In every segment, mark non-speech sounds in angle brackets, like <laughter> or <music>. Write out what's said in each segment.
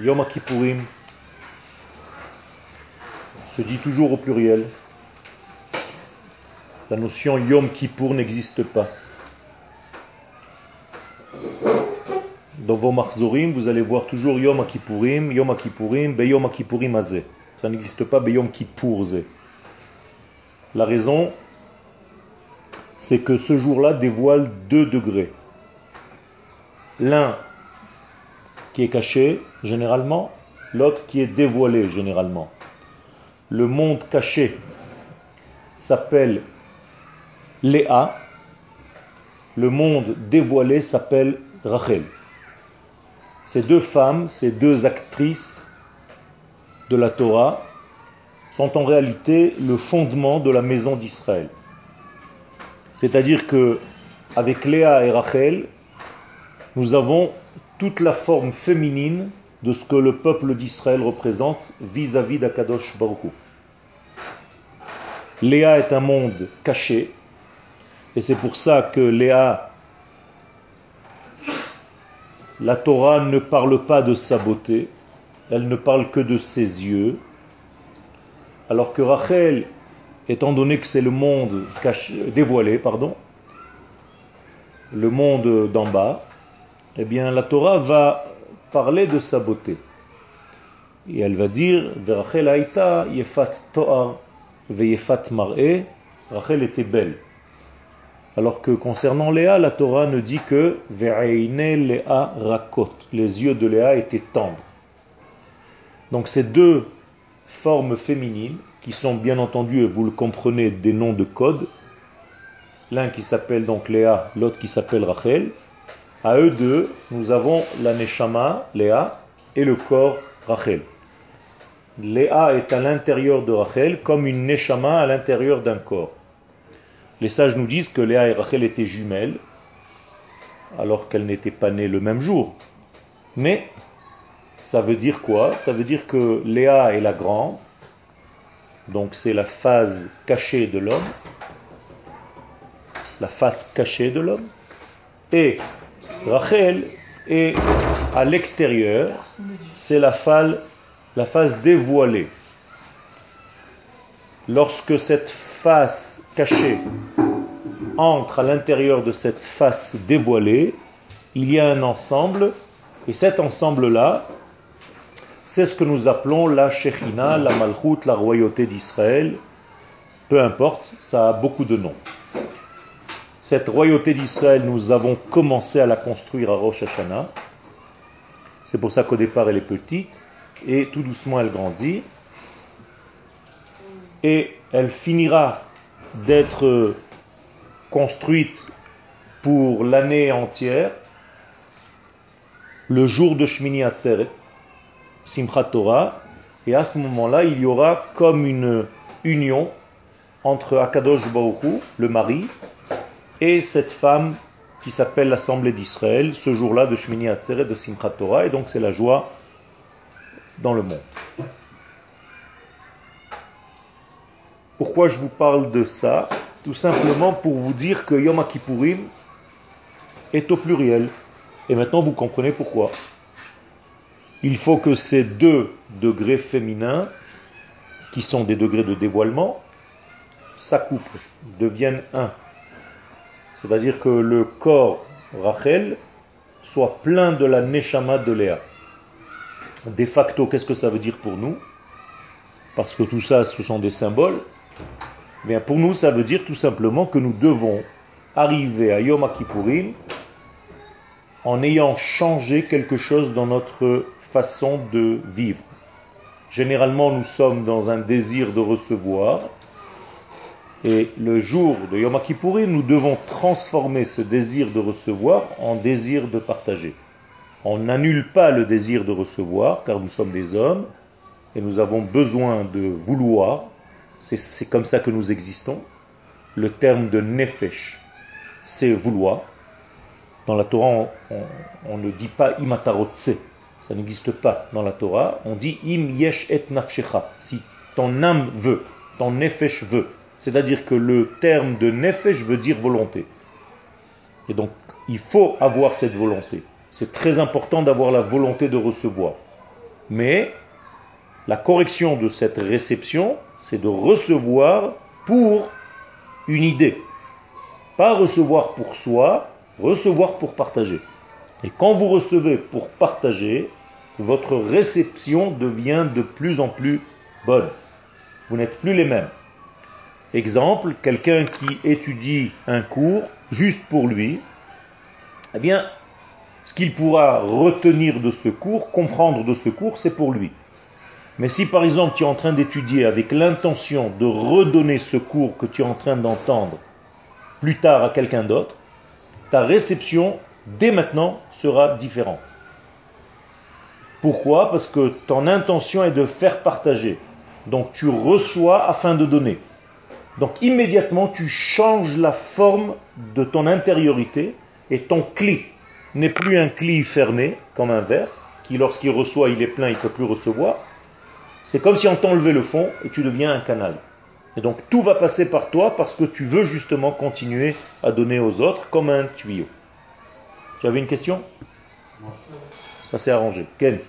Yom Kippourim se dit toujours au pluriel. La notion Yom Kippour n'existe pas. Dans vos marzorim, vous allez voir toujours Yom Kippourim, Yom Kippourim, Beyom Kippourim Azeh. Ça n'existe pas Beyom Kippour La raison, c'est que ce jour-là dévoile deux degrés. L'un qui est caché généralement, l'autre qui est dévoilé généralement. Le monde caché s'appelle Léa, le monde dévoilé s'appelle Rachel. Ces deux femmes, ces deux actrices de la Torah sont en réalité le fondement de la maison d'Israël. C'est-à-dire que avec Léa et Rachel, nous avons toute la forme féminine de ce que le peuple d'Israël représente vis-à-vis d'Akadosh Baruch Léa est un monde caché, et c'est pour ça que Léa, la Torah ne parle pas de sa beauté, elle ne parle que de ses yeux, alors que Rachel, étant donné que c'est le monde dévoilé, pardon, le monde d'en bas, eh bien la Torah va parler de sa beauté. Et elle va dire, Rachel yefat to'ar veyefat mar'e, Rachel était belle. Alors que concernant Léa, la Torah ne dit que Ve'aine Léa rakot, les yeux de Léa étaient tendres. Donc ces deux formes féminines, qui sont bien entendu, et vous le comprenez, des noms de code, l'un qui s'appelle donc Léa, l'autre qui s'appelle Rachel, à eux deux, nous avons la Neshama, Léa, et le corps, Rachel. Léa est à l'intérieur de Rachel comme une Neshama à l'intérieur d'un corps. Les sages nous disent que Léa et Rachel étaient jumelles, alors qu'elles n'étaient pas nées le même jour. Mais ça veut dire quoi? Ça veut dire que Léa est la grande, donc c'est la phase cachée de l'homme, la face cachée de l'homme, et Rachel est à l'extérieur, c'est la, face dévoilée. Lorsque cette face cachée entre à l'intérieur de cette face dévoilée, il y a un ensemble, et cet ensemble-là, c'est ce que nous appelons la Shechina, la Malchut, la royauté d'Israël. Peu importe, ça a beaucoup de noms. Cette royauté d'Israël, nous avons commencé à la construire à Rosh Hashanah. C'est pour ça qu'au départ, elle est petite et tout doucement, elle grandit. Et elle finira d'être construite pour l'année entière le jour de Shmini Atzeret, Simchat Torah, et à ce moment-là, il y aura comme une union entre Akadosh Baruch le mari, et cette femme qui s'appelle l'Assemblée d'Israël, ce jour-là de Shmini Atzeret, de Simchat Torah, et donc c'est la joie dans le monde. Pourquoi je vous parle de ça? Tout simplement pour vous dire que Yom Kippourim est au pluriel. Et maintenant vous comprenez pourquoi. Il faut que ces deux degrés féminins, qui sont des degrés de dévoilement, s'accouplent, deviennent un. C'est-à-dire que le corps Rachel soit plein de la Neshama de Léa. De facto, qu'est-ce que ça veut dire pour nous? Parce que tout ça, ce sont des symboles. Bien, pour nous, ça veut dire tout simplement que nous devons arriver à Yom Kippourim en ayant changé quelque chose dans notre façon de vivre. Généralement, nous sommes dans un désir de recevoir, et le jour de Yom Kippourim, nous devons transformer ce désir de recevoir en désir de partager. On n'annule pas le désir de recevoir, car nous sommes des hommes, et nous avons besoin de vouloir. C'est comme ça que nous existons. Le terme de nefesh, c'est vouloir. Dans la Torah, on, ne dit pas imatarotse, ça n'existe pas dans la Torah. On dit im yesh et nafshecha, si ton âme veut, ton nefesh veut. C'est-à-dire que le terme de nefesh veut dire volonté. Et donc, il faut avoir cette volonté. C'est très important d'avoir la volonté de recevoir. Mais la correction de cette réception, c'est de recevoir pour une idée. Pas recevoir pour soi, recevoir pour partager. Et quand vous recevez pour partager, votre réception devient de plus en plus bonne. Vous n'êtes plus les mêmes. Exemple, quelqu'un qui étudie un cours juste pour lui, eh bien, ce qu'il pourra retenir de ce cours, comprendre de ce cours, c'est pour lui. Mais si par exemple tu es en train d'étudier avec l'intention de redonner ce cours que tu es en train d'entendre plus tard à quelqu'un d'autre, ta réception dès maintenant sera différente. Pourquoi? Parce que ton intention est de faire partager. Donc tu reçois afin de donner. Donc immédiatement tu changes la forme de ton intériorité et ton cli n'est plus un cli fermé comme un verre qui lorsqu'il reçoit il est plein, il ne peut plus recevoir. C'est comme si on t'enlevait le fond et tu deviens un canal. Et donc tout va passer par toi parce que tu veux justement continuer à donner aux autres comme un tuyau. Tu avais une question? Ça s'est arrangé. Quel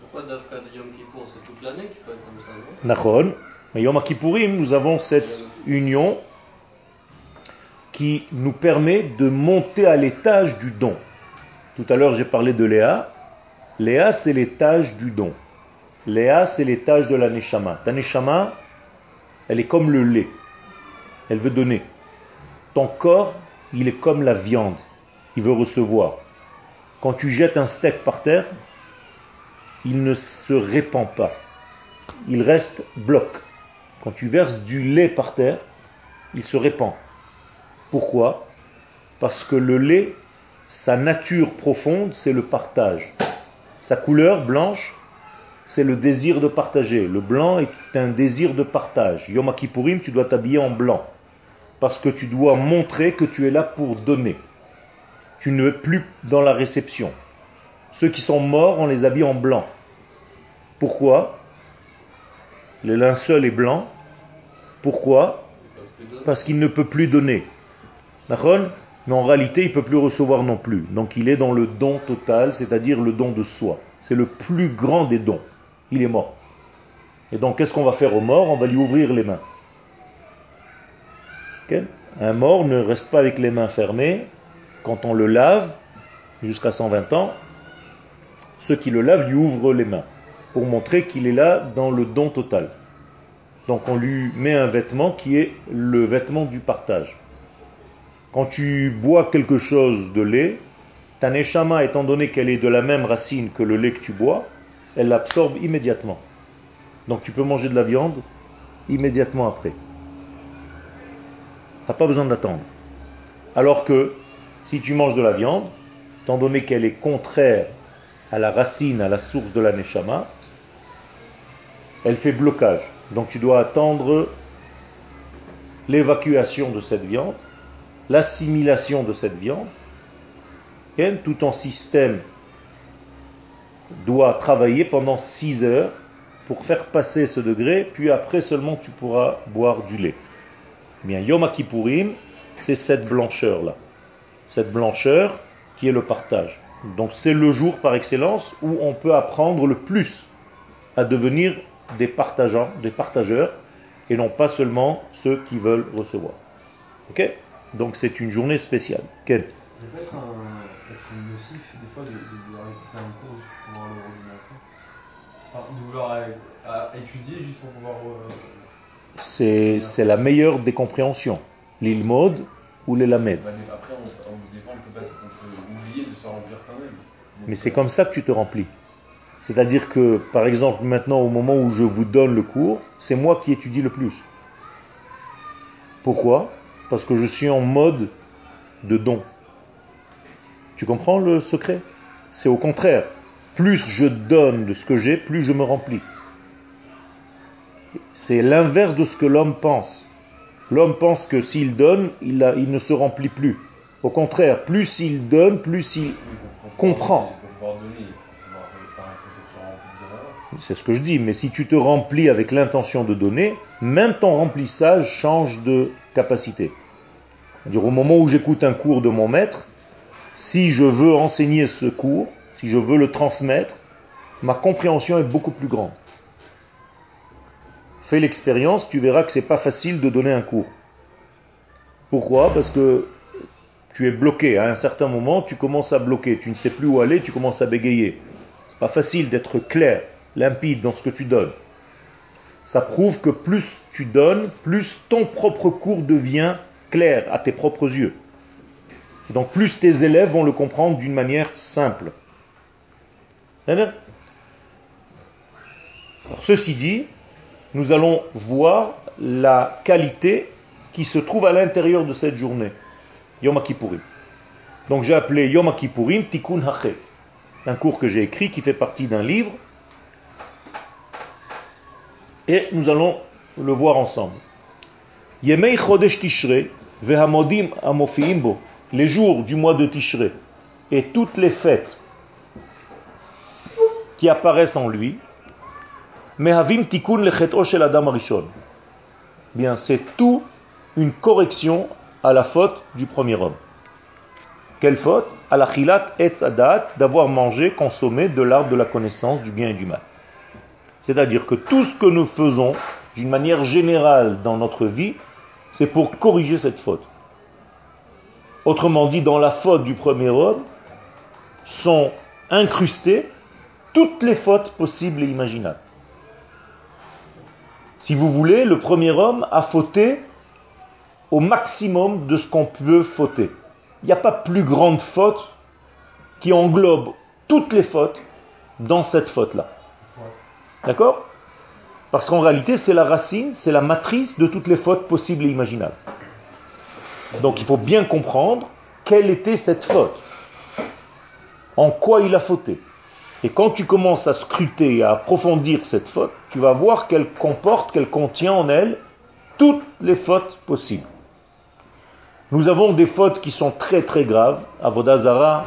Pourquoi Dafka de Yom Kippour C'est toute l'année qu'il faut être comme ça, non? Mais Yom Kippourim, nous avons cette union qui nous permet de monter à l'étage du don. Tout à l'heure, j'ai parlé de Léa. Léa, c'est l'étage du don. Léa, c'est l'étage de la Neshama. Ta Neshama, elle est comme le lait. Elle veut donner. Ton corps, il est comme la viande. Il veut recevoir. Quand tu jettes un steak par terre, il ne se répand pas. Il reste bloc. Quand tu verses du lait par terre, il se répand. Pourquoi? Parce que le lait, sa nature profonde, c'est le partage. Sa couleur blanche, c'est le désir de partager. Le blanc est un désir de partage. Yom Kippourim, tu dois t'habiller en blanc. Parce que tu dois montrer que tu es là pour donner. Tu ne es plus dans la réception. Ceux qui sont morts, on les habille en blanc. Pourquoi? Le linceul est blanc. Pourquoi? Parce qu'il ne peut plus donner. Mais en réalité, il ne peut plus recevoir non plus. Donc il est dans le don total, c'est-à-dire le don de soi. C'est le plus grand des dons. Il est mort. Et donc qu'est-ce qu'on va faire au mort? On va lui ouvrir les mains. Un mort ne reste pas avec les mains fermées. Quand on le lave, jusqu'à 120 ans, ceux qui le lavent lui ouvrent les mains pour montrer qu'il est là dans le don total. Donc on lui met un vêtement qui est le vêtement du partage. Quand tu bois quelque chose de lait, ta neshama, étant donné qu'elle est de la même racine que le lait que tu bois, elle l'absorbe immédiatement. Donc tu peux manger de la viande immédiatement après. Tu n'as pas besoin d'attendre. Alors que si tu manges de la viande, étant donné qu'elle est contraire à la racine, à la source de la neshama, elle fait blocage. Donc tu dois attendre l'évacuation de cette viande, l'assimilation de cette viande. Tout ton système doit travailler pendant 6 heures pour faire passer ce degré, puis après seulement tu pourras boire du lait. Eh bien, Yom Kippourim, c'est cette blancheur-là. Cette blancheur qui est le partage. Donc c'est le jour par excellence où on peut apprendre le plus à devenir des partageants, des partageurs, et non pas seulement ceux qui veulent recevoir. Ok? Donc c'est une journée spéciale. Ken Ça peut être, un, être nocif des fois de, de vouloir écouter un cours juste pour pouvoir le redonner après. Enfin, de vouloir euh, à étudier juste pour pouvoir. euh, C'est c'est la meilleure des compréhensions. L'île mode ou les lamed. Bah, mais après, on, on, des fois, on peut, pas, on peut oublier de se remplir soi-même. Mais c'est comme ça que tu te remplis. C'est-à-dire que, par exemple, maintenant, au moment où je vous donne le cours, c'est moi qui étudie le plus. Pourquoi? Parce que je suis en mode de don. Tu comprends le secret? C'est au contraire. Plus je donne de ce que j'ai, plus je me remplis. C'est l'inverse de ce que l'homme pense. L'homme pense que s'il donne, il, a- il ne se remplit plus. Au contraire, plus il donne, plus il comprend. C'est ce que je dis, mais si tu te remplis avec l'intention de donner, même ton remplissage change de capacité. Au moment où j'écoute un cours de mon maître, si je veux enseigner ce cours, si je veux le transmettre, ma compréhension est beaucoup plus grande. Fais l'expérience, tu verras que c'est pas facile de donner un cours. Pourquoi? Parce que tu es bloqué. À un certain moment, tu commences à bloquer. Tu ne sais plus où aller, tu commences à bégayer. C'est pas facile d'être clair, limpide dans ce que tu donnes. Ça prouve que plus tu donnes, plus ton propre cours devient clair à tes propres yeux. Donc plus tes élèves vont le comprendre d'une manière simple. Ceci dit, nous allons voir la qualité qui se trouve à l'intérieur de cette journée, Yom Kippourim. Donc j'ai appelé Yom Kippourim Tikkun Hachet, un cours que j'ai écrit qui fait partie d'un livre, et nous allons le voir ensemble. Yemei Chodesh Tishrei vehamodim les jours du mois de Tishrei et toutes les fêtes qui apparaissent en lui, mehavim tikkun lechet'o shel adam. Bien, c'est tout une correction à la faute du premier homme. Quelle faute À la chilat etz adat, d'avoir mangé, consommé de l'arbre de la connaissance du bien et du mal. C'est-à-dire que tout ce que nous faisons, d'une manière générale dans notre vie, c'est pour corriger cette faute. Autrement dit, dans la faute du premier homme sont incrustées toutes les fautes possibles et imaginables. Si vous voulez, le premier homme a fauté au maximum de ce qu'on peut fauter. Il n'y a pas plus grande faute qui englobe toutes les fautes dans cette faute-là. D'accord? Parce qu'en réalité, c'est la racine, c'est la matrice de toutes les fautes possibles et imaginables. Donc il faut bien comprendre quelle était cette faute. En quoi il a fauté. Et quand tu commences à scruter et à approfondir cette faute, tu vas voir qu'elle comporte, qu'elle contient en elle toutes les fautes possibles. Nous avons des fautes qui sont très très graves. Avodazara,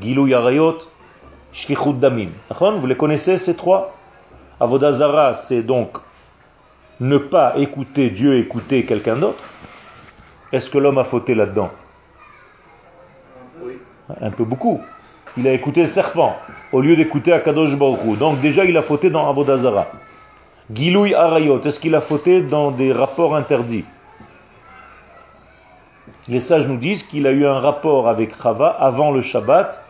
Gilou Yarayot, Shfichut Damim. Vous les connaissez ces trois? Avodazara, c'est donc ne pas écouter Dieu, écouter quelqu'un d'autre. Est-ce que l'homme a fauté là-dedans? Oui. Un peu beaucoup. Il a écouté le serpent au lieu d'écouter Akadosh Baruch Donc déjà il a fauté dans Avodazara. Gilouy Arayot, est-ce qu'il a fauté dans des rapports interdits? Les sages nous disent qu'il a eu un rapport avec Chava avant le Shabbat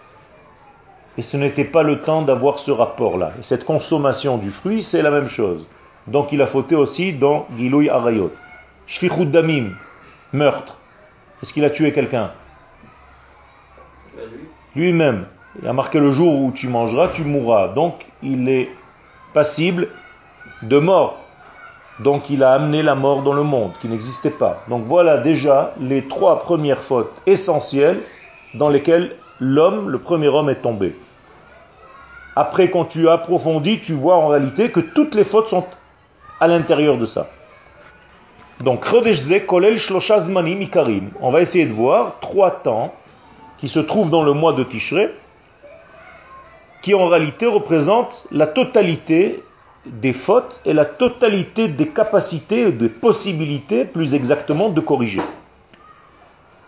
et ce n'était pas le temps d'avoir ce rapport-là. Et cette consommation du fruit, c'est la même chose. Donc il a fauté aussi dans Gilouy Arayot. Shfichud Damim, meurtre. Est-ce qu'il a tué quelqu'un? Lui. Lui-même. Il a marqué le jour où tu mangeras, tu mourras. Donc il est passible de mort. Donc il a amené la mort dans le monde, qui n'existait pas. Donc voilà déjà les trois premières fautes essentielles dans lesquelles l'homme, le premier homme, est tombé. Après, quand tu approfondis, tu vois en réalité que toutes les fautes sont à l'intérieur de ça. Donc. On va essayer de voir trois temps qui se trouvent dans le mois de Tishrei, qui en réalité représentent la totalité des fautes et la totalité des capacités et des possibilités, plus exactement, de corriger.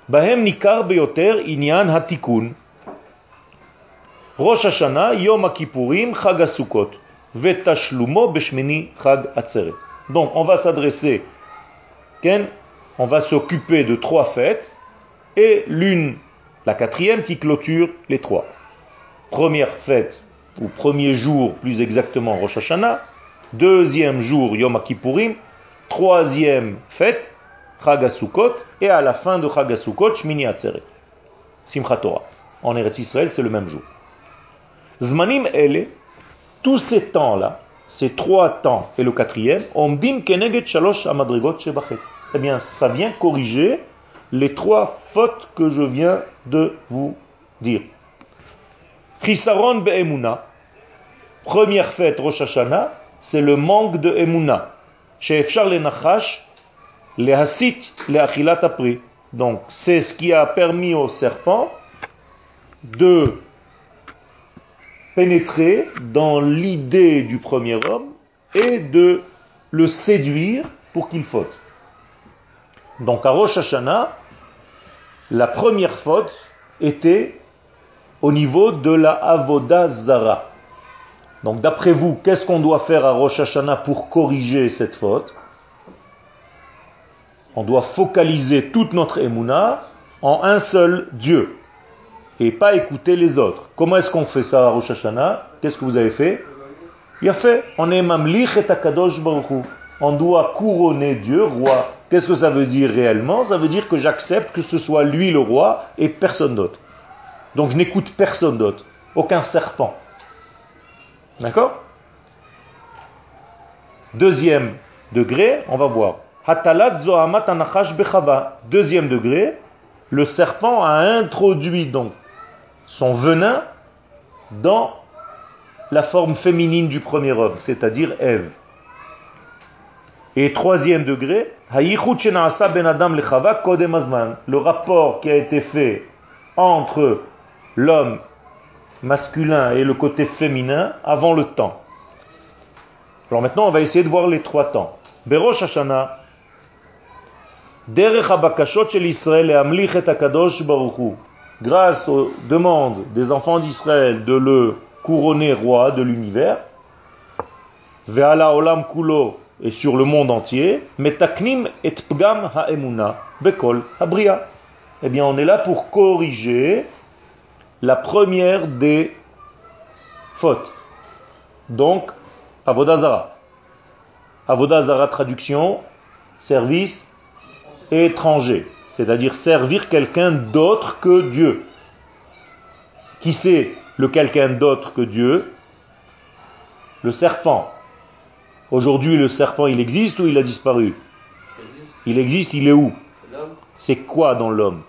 Bahem Nikar Beyoter Inyan Hatikun. Rosh Hashanah, Yom Kippourim, Chag HaSukkot, Vetashlumo Beshmeni Chag Atzeret. Donc, on va s'adresser, on va s'occuper de trois fêtes, et l'une, la quatrième, qui clôture les trois. Première fête, ou premier jour, plus exactement, Rosh Hashanah, deuxième jour, Yom Kippourim, troisième fête, Chag et à la fin de Chag HaSukkot, Shmini Atzeret. Torah. En Eretz Israël, c'est le même jour. Zmanim ele, tous ces temps-là, ces trois temps et le quatrième, omdim keneget shalosh amadrigot shebachet. Eh bien, ça vient corriger les trois fautes que je viens de vous dire. Chisaron be'emuna, première fête Rosh Hashanah, c'est le manque de emuna. She'efshar le nachash, le hasit, le achilat apri. Donc, c'est ce qui a permis au serpent de pénétrer dans l'idée du premier homme et de le séduire pour qu'il faute. Donc à Rosh Hashanah, la première faute était au niveau de la Avoda Zara. Donc d'après vous, qu'est-ce qu'on doit faire à Rosh Hashanah pour corriger cette faute? On doit focaliser toute notre émouna en un seul Dieu et pas écouter les autres. Comment est-ce qu'on fait ça à Rosh Hashanah? Qu'est-ce que vous avez fait? Il a fait. On est mamlich et akadosh. On doit couronner Dieu roi. Qu'est-ce que ça veut dire réellement? Ça veut dire que j'accepte que ce soit lui le roi et personne d'autre. Donc je n'écoute personne d'autre, aucun serpent. D'accord? Deuxième degré, on va voir. Deuxième degré, le serpent a introduit donc son venin dans la forme féminine du premier homme, c'est-à-dire Ève. Et troisième degré, ben le rapport qui a été fait entre l'homme masculin et le côté féminin avant le temps. Alors maintenant, on va essayer de voir les trois temps. Berosh Hashanah, Derech Habakashot shel Israël et et Akadosh Baruchu, grâce aux demandes des enfants d'Israël de le couronner roi de l'univers, Ve'ala Olam Kulo et sur le monde entier, Metaknim et Pgam Ha'emuna, Bekol Habria. Eh bien, on est là pour corriger la première des fautes. Donc, Avodazara. Avodazara, traduction, service étranger, c'est-à-dire servir quelqu'un d'autre que Dieu. Qui c'est le quelqu'un d'autre que Dieu? Le serpent. Aujourd'hui, le serpent, il existe ou il a disparu? Il existe, il est où? C'est quoi dans l'homme?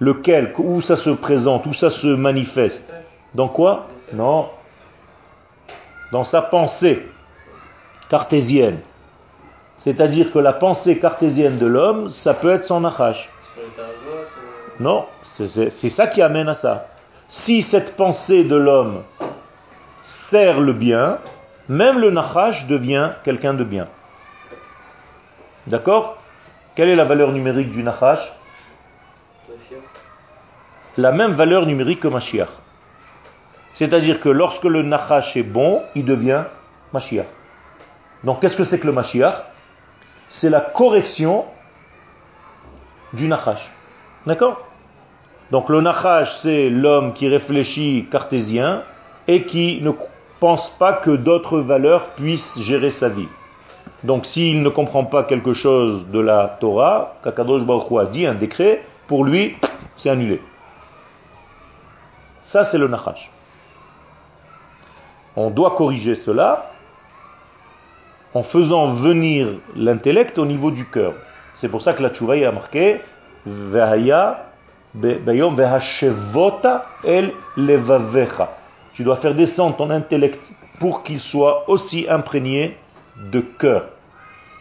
Lequel Où ça se présente Où ça se manifeste Dans quoi? Non. Dans sa pensée cartésienne. C'est-à-dire que la pensée cartésienne de l'homme, ça peut être son nachash. Non, c'est ça qui amène à ça. Si cette pensée de l'homme sert le bien, même le nachash devient quelqu'un de bien. D'accord? Quelle est la valeur numérique du nachash? La même valeur numérique que Mashiach. C'est-à-dire que lorsque le Nachash est bon, il devient Mashiach. Donc qu'est-ce que c'est que le Mashiach? C'est la correction du Nachash. D'accord? Donc le Nachash, c'est l'homme qui réfléchit cartésien et qui ne pense pas que d'autres valeurs puissent gérer sa vie. Donc s'il ne comprend pas quelque chose de la Torah, Kakadosh Baruch a dit un décret, pour lui, c'est annulé. Ça, c'est le Nachash. On doit corriger cela en faisant venir l'intellect au niveau du cœur. C'est pour ça que la tchouva a marqué el levavecha. Tu dois faire descendre ton intellect pour qu'il soit aussi imprégné de cœur.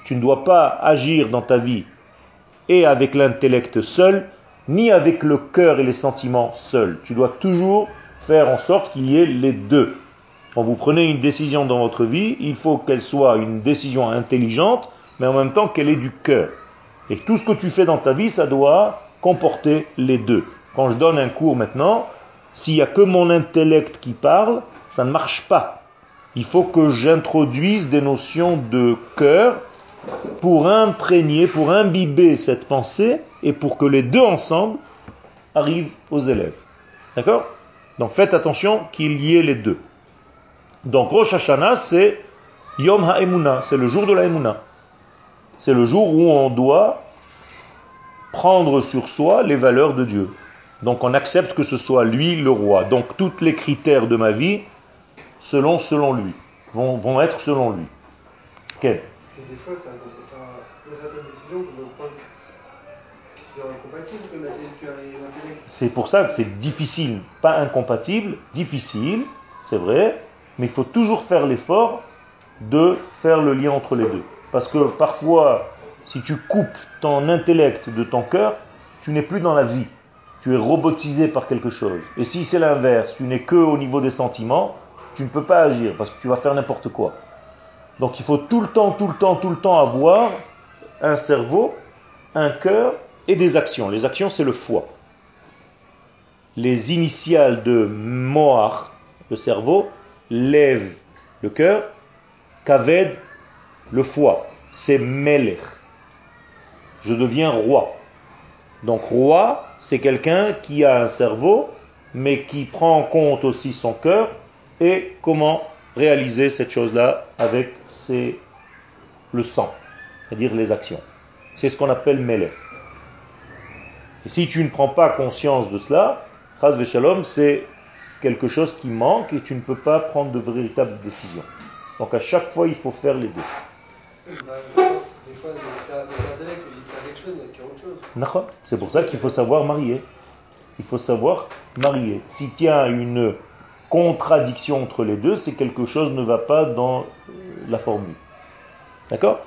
Tu ne dois pas agir dans ta vie et avec l'intellect seul, ni avec le cœur et les sentiments seuls. Tu dois toujours faire en sorte qu'il y ait les deux. Quand vous prenez une décision dans votre vie, il faut qu'elle soit une décision intelligente, mais en même temps qu'elle ait du cœur. Et tout ce que tu fais dans ta vie, ça doit comporter les deux. Quand je donne un cours maintenant, s'il n'y a que mon intellect qui parle, ça ne marche pas. Il faut que j'introduise des notions de cœur pour imprégner, pour imbiber cette pensée et pour que les deux ensemble arrivent aux élèves. D'accord? Donc faites attention qu'il y ait les deux. Donc Rosh Hashanah, c'est Yom HaEmuna, c'est le jour de la Emuna. C'est le jour où on doit prendre sur soi les valeurs de Dieu. Donc on accepte que ce soit lui le roi. Donc tous les critères de ma vie, selon, selon lui, vont, vont être selon lui. Des fois, ça il y a certaines décisions qu'on peut prendre qui sont incompatibles que le cœur et l'intellect. C'est pour ça que c'est difficile, pas incompatible, difficile, c'est vrai, mais il faut toujours faire l'effort de faire le lien entre les deux. Parce que parfois, si tu coupes ton intellect de ton cœur, tu n'es plus dans la vie. Tu es robotisé par quelque chose. Et si c'est l'inverse, tu n'es que au niveau des sentiments, tu ne peux pas agir parce que tu vas faire n'importe quoi. Donc il faut tout le temps, tout le temps, tout le temps avoir un cerveau, un cœur et des actions. Les actions, c'est le foie. Les initiales de Moach, le cerveau, lève le cœur, kaved le foie. C'est melech. Je deviens roi. Donc roi, c'est quelqu'un qui a un cerveau, mais qui prend en compte aussi son cœur et comment réaliser cette chose-là avec ses, le sang, c'est-à-dire les actions. C'est ce qu'on appelle melech. Et si tu ne prends pas conscience de cela, Chaz Shalom, c'est quelque chose qui manque et tu ne peux pas prendre de véritables décisions. Donc à chaque fois, il faut faire les deux. C'est pour ça qu'il faut savoir marier. Il faut savoir marier. S'il y a une contradiction entre les deux, c'est quelque chose ne va pas dans la formule. D'accord?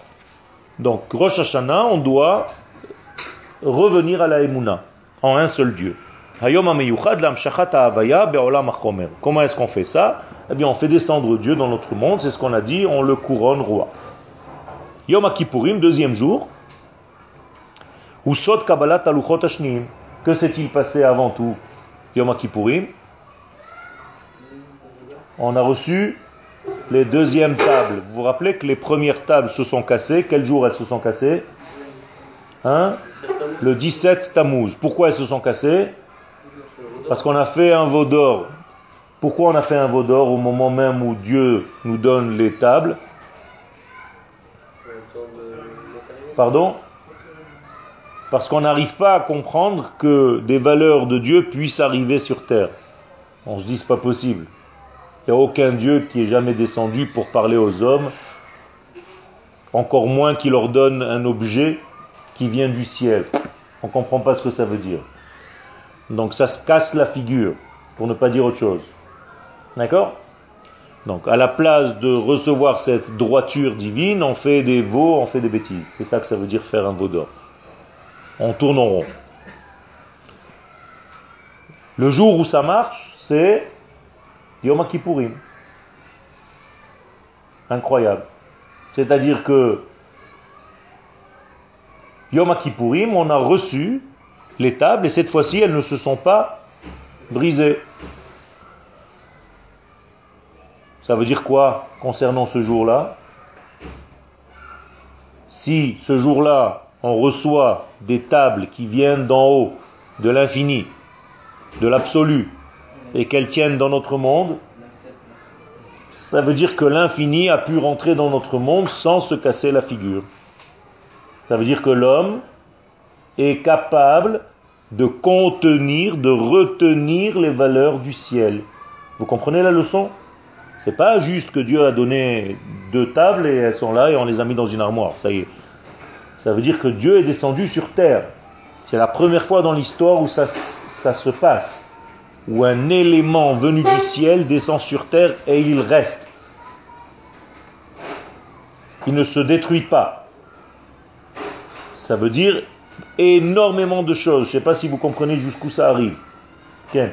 Donc, Rosh Hashanah, on doit revenir à la Emouna, en un seul Dieu. Comment est-ce qu'on fait ça? Eh bien, on fait descendre Dieu dans notre monde, c'est ce qu'on a dit, on le couronne roi. Yom HaKippurim, deuxième jour. Usod Kabbalat Aluchot. Que s'est-il passé avant tout Yom HaKippurim? On a reçu les deuxièmes tables. Vous vous rappelez que les premières tables se sont cassées? Quel jour elles se sont cassées? Hein? Le 17 Tammuz. Pourquoi elles se sont cassées? Parce qu'on a fait un veau d'or. Pourquoi on a fait un veau d'or au moment même où Dieu nous donne les tables? Pardon? Parce qu'on n'arrive pas à comprendre que des valeurs de Dieu puissent arriver sur terre. On se dit c'est pas possible. Il n'y a aucun Dieu qui est jamais descendu pour parler aux hommes, encore moins qu'il leur donne un objet qui vient du ciel. On ne comprend pas ce que ça veut dire. Donc ça se casse la figure, pour ne pas dire autre chose. D'accord? Donc à la place de recevoir cette droiture divine, on fait des veaux, on fait des bêtises. C'est ça que ça veut dire faire un veau d'or. On tourne en rond. Le jour où ça marche, c'est Yom Kippourim. Incroyable. C'est-à-dire que Yom Kippourim, on a reçu les tables et cette fois-ci, elles ne se sont pas brisées. Ça veut dire quoi concernant ce jour-là? Si ce jour-là, on reçoit des tables qui viennent d'en haut, de l'infini, de l'absolu, et qu'elles tiennent dans notre monde, ça veut dire que l'infini a pu rentrer dans notre monde sans se casser la figure. Ça veut dire que l'homme est capable de contenir, de retenir les valeurs du ciel. Vous comprenez la leçon? C'est pas juste que Dieu a donné deux tables et elles sont là et on les a mis dans une armoire. Ça y est. Ça veut dire que Dieu est descendu sur terre. C'est la première fois dans l'histoire où ça, ça se passe. Où un élément venu du ciel descend sur terre et il reste. Il ne se détruit pas. Ça veut dire énormément de choses. Je ne sais pas si vous comprenez jusqu'où ça arrive. Tiens.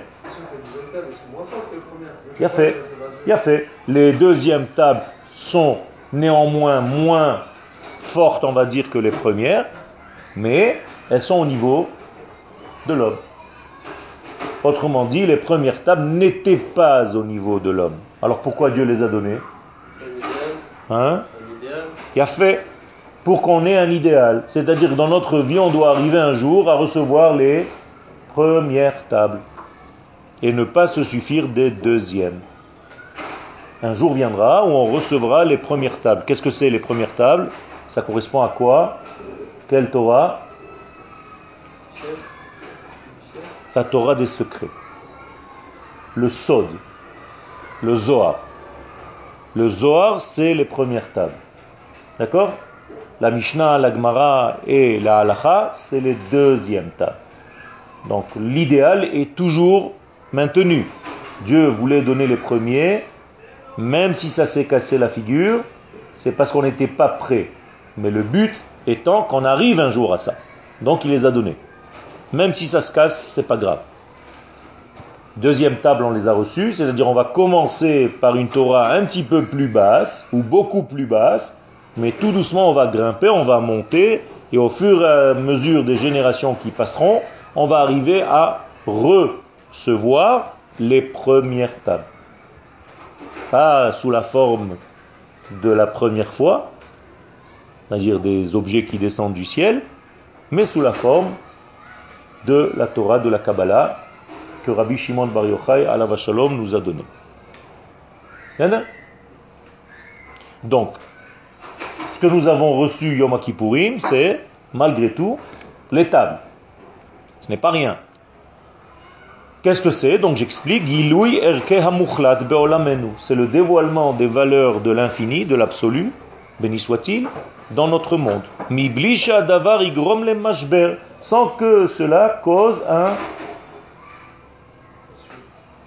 Il a fait. Il a fait. Les deuxièmes tables sont néanmoins moins fortes, on va dire, que les premières, mais elles sont au niveau de l'homme. Autrement dit, les premières tables n'étaient pas au niveau de l'homme. Alors pourquoi Dieu les a données Hein Il a fait pour qu'on ait un idéal. C'est-à-dire que dans notre vie, on doit arriver un jour à recevoir les premières tables et ne pas se suffire des deuxièmes. Un jour viendra où on recevra les premières tables. Qu'est-ce que c'est les premières tables? Ça correspond à quoi? Quelle Torah? La Torah des secrets. Le Sod. Le Zohar. Le Zohar, c'est les premières tables. D'accord? La Mishnah, la Gemara et la Halacha, c'est les deuxièmes tables. Donc l'idéal est toujours maintenu. Dieu voulait donner les premiers, même si ça s'est cassé la figure, c'est parce qu'on n'était pas prêt. Mais le but étant qu'on arrive un jour à ça. Donc il les a donnés. Même si ça se casse, c'est pas grave. Deuxième table, on les a reçus, c'est-à-dire on va commencer par une Torah un petit peu plus basse, ou beaucoup plus basse, mais tout doucement on va grimper, on va monter, et au fur et à mesure des générations qui passeront, on va arriver à recevoir les premières tables. pas sous la forme de la première fois, c'est-à-dire des objets qui descendent du ciel, mais sous la forme de la Torah, de la Kabbalah, que Rabbi Shimon Bar Yochai, alav Shalom, nous a donné. Donc, ce que nous avons reçu Yom Kippourim, c'est, malgré tout, les tables. Ce n'est pas rien. Qu'est-ce que c'est? Donc j'explique, c'est le dévoilement des valeurs de l'infini, de l'absolu, béni soit-il, dans notre monde. igrom le mashber, sans que cela cause un,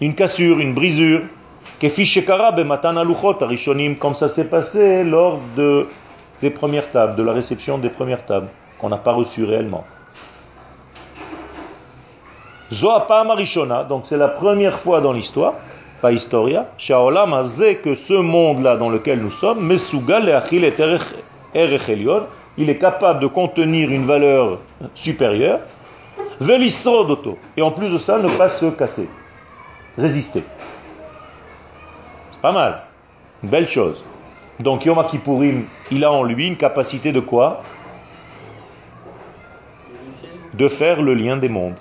une cassure, une brisure. Comme ça s'est passé lors de, des premières tables, de la réception des premières tables, qu'on n'a pas reçues réellement. Donc c'est la première fois dans l'histoire, pas historia, que ce monde-là dans lequel nous sommes, Mesugal et Achil et il est capable de contenir une valeur supérieure, Velisrodoto, et en plus de ça, ne pas se casser, résister. Pas mal. Une belle chose. Donc Yom Kippourim, il a en lui une capacité de quoi? De faire le lien des mondes.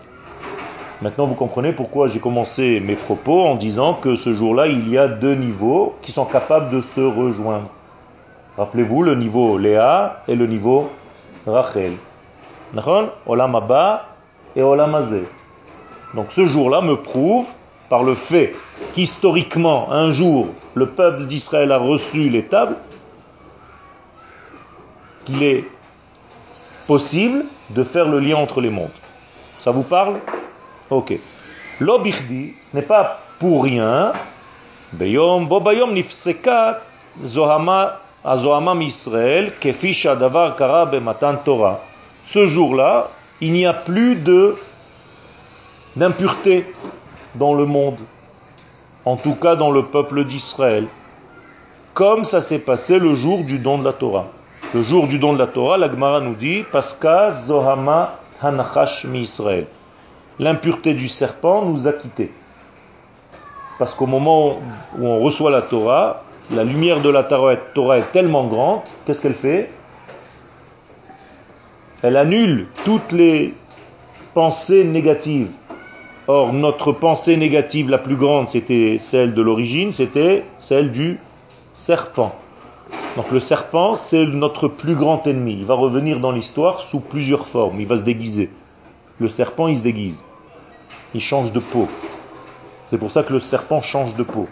Maintenant, vous comprenez pourquoi j'ai commencé mes propos en disant que ce jour-là, il y a deux niveaux qui sont capables de se rejoindre. Rappelez-vous le niveau Léa et le niveau Rachel. Olam Abba et Olam Donc ce jour-là me prouve par le fait qu'historiquement, un jour, le peuple d'Israël a reçu les tables, qu'il est possible de faire le lien entre les mondes. Ça vous parle? Ok. L'obichdi, ce n'est pas pour rien. Beyom, bobayom nifseka zohama Israël kefisha davar Torah. Ce jour-là, il n'y a plus de d'impureté dans le monde, en tout cas dans le peuple d'Israël, comme ça s'est passé le jour du don de la Torah. Le jour du don de la Torah, la Gemara nous dit Paska Zohama Hanachash mi Israël. L'impureté du serpent nous a quittés. Parce qu'au moment où on reçoit la Torah, la lumière de la Torah est tellement grande, qu'est-ce qu'elle fait? Elle annule toutes les pensées négatives Or, notre pensée négative la plus grande, c'était celle de l'origine, c'était celle du serpent. Donc le serpent, c'est notre plus grand ennemi. Il va revenir dans l'histoire sous plusieurs formes. Il va se déguiser. Le serpent, il se déguise. Il change de peau. C'est pour ça que le serpent change de peau.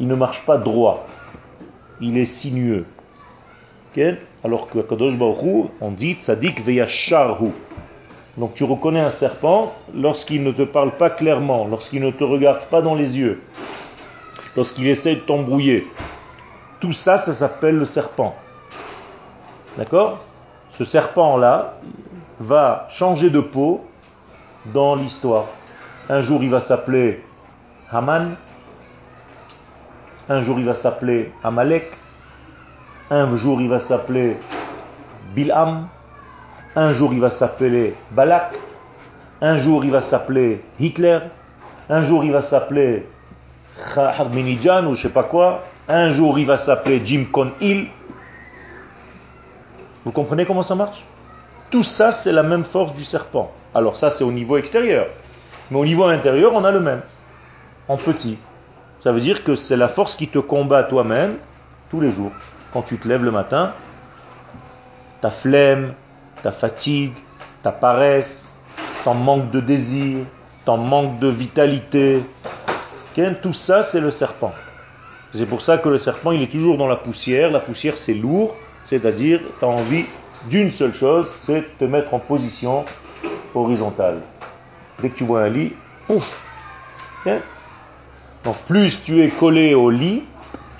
Il ne marche pas droit. Il est sinueux. Alors que Kadosh Baruch on dit tzadik veyasharhu. Donc tu reconnais un serpent lorsqu'il ne te parle pas clairement, lorsqu'il ne te regarde pas dans les yeux, lorsqu'il essaie de t'embrouiller. Tout ça, ça s'appelle le serpent. D'accord? Ce serpent-là va changer de peau dans l'histoire. Un jour, il va s'appeler Haman. Un jour, il va s'appeler Amalek. Un jour, il va s'appeler Bilham. Un jour, il va s'appeler Balak. Un jour, il va s'appeler Hitler. Un jour, il va s'appeler Harminijan ou je sais pas quoi. Un jour, il va s'appeler Jim Con-il. Vous comprenez comment ça marche? Tout ça, c'est la même force du serpent. Alors ça, c'est au niveau extérieur. Mais au niveau intérieur, on a le même. En petit. Ça veut dire que c'est la force qui te combat toi-même tous les jours. Quand tu te lèves le matin, ta flemme, ta fatigue, ta paresse, ton manque de désir, ton manque de vitalité. Tout ça, c'est le serpent. C'est pour ça que le serpent, il est toujours dans la poussière. La poussière, c'est lourd, c'est-à-dire, tu as envie d'une seule chose, c'est te mettre en position horizontale. Dès que tu vois un lit, pouf Donc plus tu es collé au lit,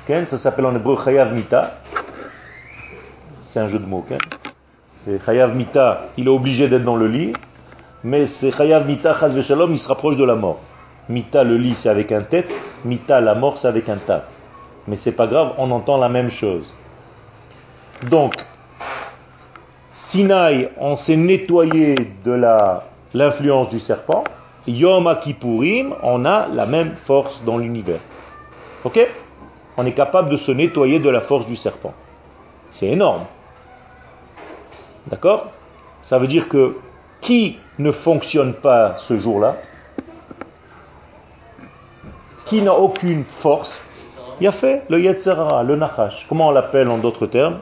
ça s'appelle en hébreu chayav mita, c'est un jeu de mots. Chayav Mita, il est obligé d'être dans le lit, mais c'est Chayav Mita, Chaz Shalom, il se rapproche de la mort. Mita, le lit, c'est avec un tête, Mita, la mort, c'est avec un taf. Mais c'est pas grave, on entend la même chose. Donc, Sinaï, on s'est nettoyé de l'influence du serpent. Yom Kippourim, on a la même force dans l'univers. Ok? On est capable de se nettoyer de la force du serpent. C'est énorme. D'accord? Ça veut dire que qui ne fonctionne pas ce jour-là? Qui n'a aucune force? Il a fait le Yetzerara, le Nachash. Comment on l'appelle en d'autres termes?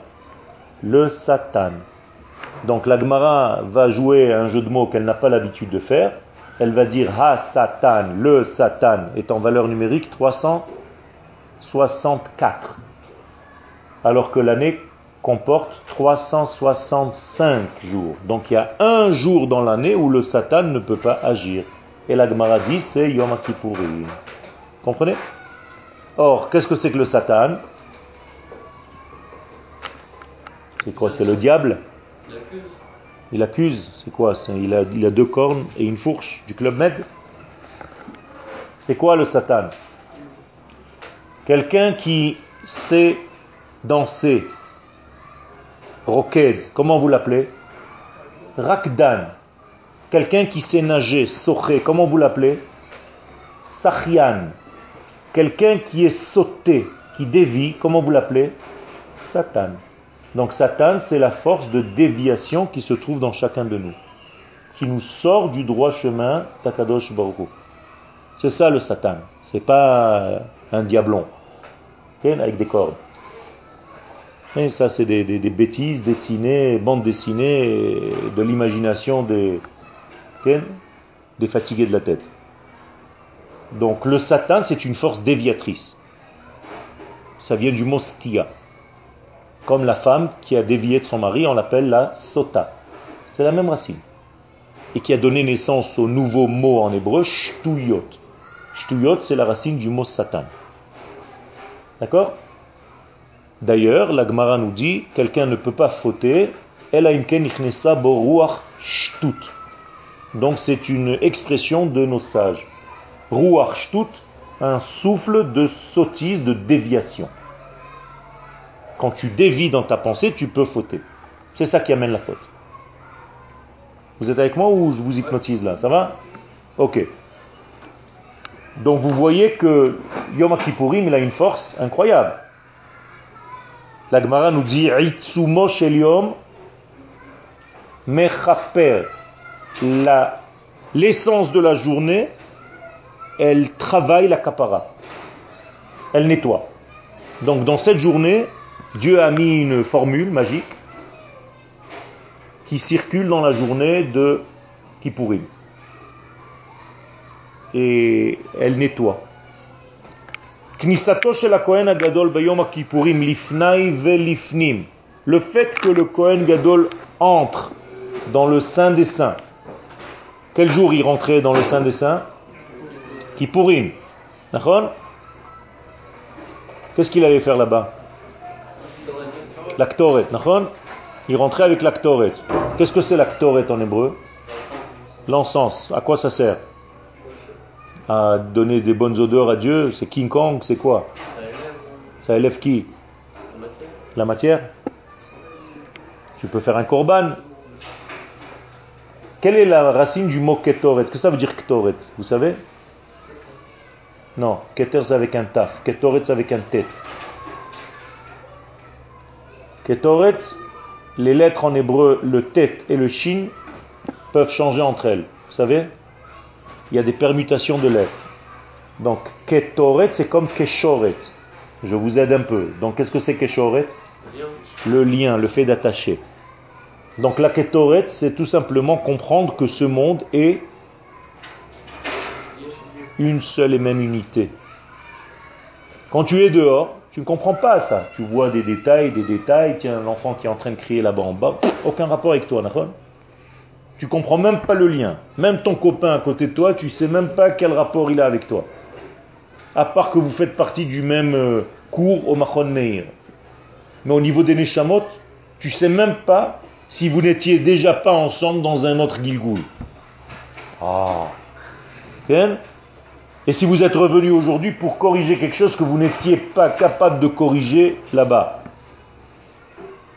Le Satan. Donc la Gemara va jouer un jeu de mots qu'elle n'a pas l'habitude de faire. Elle va dire Ha Satan, le Satan est en valeur numérique 364. Alors que l'année comporte 365 jours. Donc il y a un jour dans l'année où le Satan ne peut pas agir. Et la Gemara dit c'est Yom Kippourim. Comprenez? Or, qu'est-ce que c'est que le Satan? C'est quoi? C'est le diable? Il accuse. C'est quoi C'est- il a, il a deux cornes et une fourche du club Med C'est quoi le Satan? Quelqu'un qui sait danser, roquette, comment vous l'appelez? Rakdan. Quelqu'un qui sait nager, soché, comment vous l'appelez? Sachian. Quelqu'un qui est sauté, qui dévie, comment vous l'appelez? Satan. Donc Satan, c'est la force de déviation qui se trouve dans chacun de nous, qui nous sort du droit chemin Takadosh Baruch. C'est ça le Satan. C'est pas un diablon avec des cordes. Et ça, c'est des, bêtises dessinées, bandes dessinées de l'imagination des, des fatigués de la tête. Donc le Satan, c'est une force déviatrice. Ça vient du mot stia. Comme la femme qui a dévié de son mari, on l'appelle la sota. C'est la même racine. Et qui a donné naissance au nouveau mot en hébreu, shtuyot. Shtuyot, c'est la racine du mot Satan. D'accord? D'ailleurs, la Gemara nous dit, quelqu'un ne peut pas fauter, elle a une boruach shtut. Donc c'est une expression de nos sages. Ruach shtut, un souffle de sottise, de déviation. Quand tu dévis dans ta pensée, tu peux fauter. C'est ça qui amène la faute. Vous êtes avec moi ou je vous hypnotise là? Ça va? Ok. Donc vous voyez que Yom Kippourim, il a une force incroyable. La Gemara nous dit Itsumo shel Yom Mechaper. L'essence de la journée, elle travaille la kapara. Elle nettoie. Donc dans cette journée, Dieu a mis une formule magique qui circule dans la journée de Kippourim. Et elle nettoie. Le fait que le Kohen Gadol entre dans le Saint des Saints. Quel jour il rentrait dans le Saint des Saints Kippourim. D'accord? Qu'est-ce qu'il allait faire là-bas? L'actoret, d'accord? Il rentrait avec l'actoret. Qu'est-ce que c'est l'actoret en hébreu? L'encens. À quoi ça sert? À donner des bonnes odeurs à Dieu. C'est King Kong, c'est quoi? Ça élève qui? La matière? La Tu peux faire un korban. Quelle est la racine du mot ketoret que ça veut dire ketoret Vous savez? Non, keter c'est avec un taf. Ketoret c'est avec un tête. Ketoret, les lettres en hébreu, le tête et le shin, peuvent changer entre elles. Vous savez Il y a des permutations de lettres. Donc, ketoret, c'est comme keshoret. Je vous aide un peu. Donc, qu'est-ce que c'est keshoret? Le lien, le fait d'attacher. Donc, la ketoret, c'est tout simplement comprendre que ce monde est une seule et même unité. Quand tu es dehors, tu ne comprends pas ça. Tu vois des détails, des détails. Tiens, l'enfant qui est en train de crier là-bas en bas, aucun rapport avec toi, d'accord? Tu comprends même pas le lien. Même ton copain à côté de toi, tu sais même pas quel rapport il a avec toi. À part que vous faites partie du même euh, cours au Machon Meir. Mais au niveau des Neshamot, tu sais même pas si vous n'étiez déjà pas ensemble dans un autre Gilgoul. Ah. Et si vous êtes revenu aujourd'hui pour corriger quelque chose que vous n'étiez pas capable de corriger là-bas.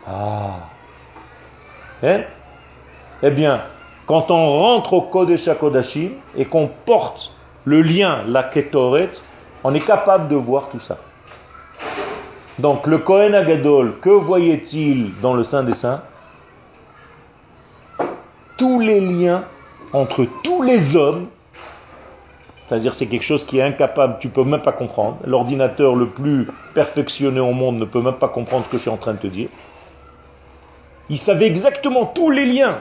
Ah. Hein eh bien, quand on rentre au Kodesh HaKodashim et qu'on porte le lien, la Ketoret, on est capable de voir tout ça. Donc le Kohen Agadol, que voyait-il dans le Saint des Saints? Tous les liens entre tous les hommes, c'est-à-dire c'est quelque chose qui est incapable, tu peux même pas comprendre. L'ordinateur le plus perfectionné au monde ne peut même pas comprendre ce que je suis en train de te dire. Il savait exactement tous les liens.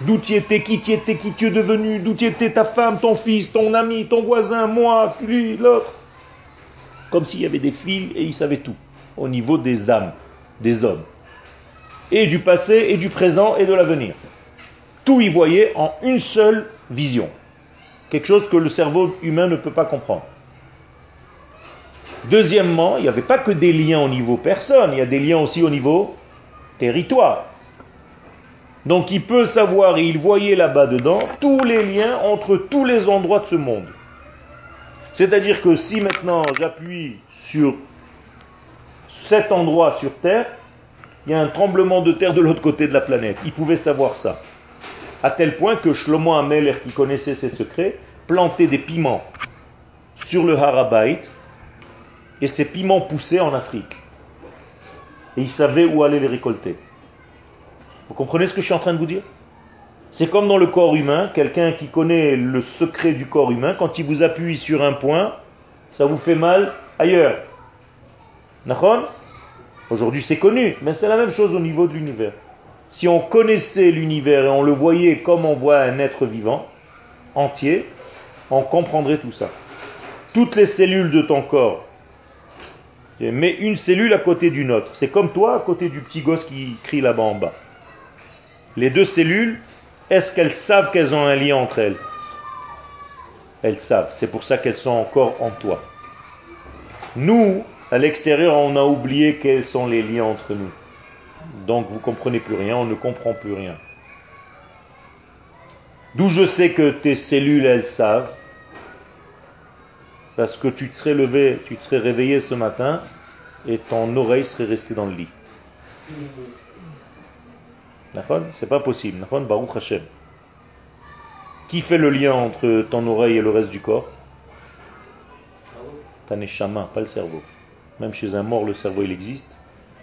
D'où tu étais, qui tu étais, qui tu es devenu, d'où tu étais ta femme, ton fils, ton ami, ton voisin, moi, lui, l'autre. Comme s'il y avait des fils et il savait tout au niveau des âmes, des hommes. Et du passé, et du présent, et de l'avenir. Tout y voyait en une seule vision. Quelque chose que le cerveau humain ne peut pas comprendre. Deuxièmement, il n'y avait pas que des liens au niveau personne, il y a des liens aussi au niveau territoire. Donc il peut savoir, et il voyait là-bas dedans, tous les liens entre tous les endroits de ce monde. C'est-à-dire que si maintenant j'appuie sur cet endroit sur Terre, il y a un tremblement de terre de l'autre côté de la planète. Il pouvait savoir ça. À tel point que Shlomo Ameler, qui connaissait ses secrets, plantait des piments sur le Harabait, et ces piments poussaient en Afrique. Et il savait où aller les récolter. Vous comprenez ce que je suis en train de vous dire? C'est comme dans le corps humain, quelqu'un qui connaît le secret du corps humain, quand il vous appuie sur un point, ça vous fait mal ailleurs. Aujourd'hui c'est connu, mais c'est la même chose au niveau de l'univers. Si on connaissait l'univers et on le voyait comme on voit un être vivant, entier, on comprendrait tout ça. Toutes les cellules de ton corps, mets une cellule à côté d'une autre. C'est comme toi à côté du petit gosse qui crie là-bas en bas. Les deux cellules, est-ce qu'elles savent qu'elles ont un lien entre elles? Elles savent. C'est pour ça qu'elles sont encore en toi. Nous, à l'extérieur, on a oublié quels sont les liens entre nous. Donc vous comprenez plus rien, on ne comprend plus rien. D'où je sais que tes cellules, elles savent, parce que tu te serais levé, tu te serais réveillé ce matin et ton oreille serait restée dans le lit. C'est pas possible. Baruch Hashem. Qui fait le lien entre ton oreille et le reste du corps? Ta neshama, pas le cerveau. Même chez un mort, le cerveau il existe.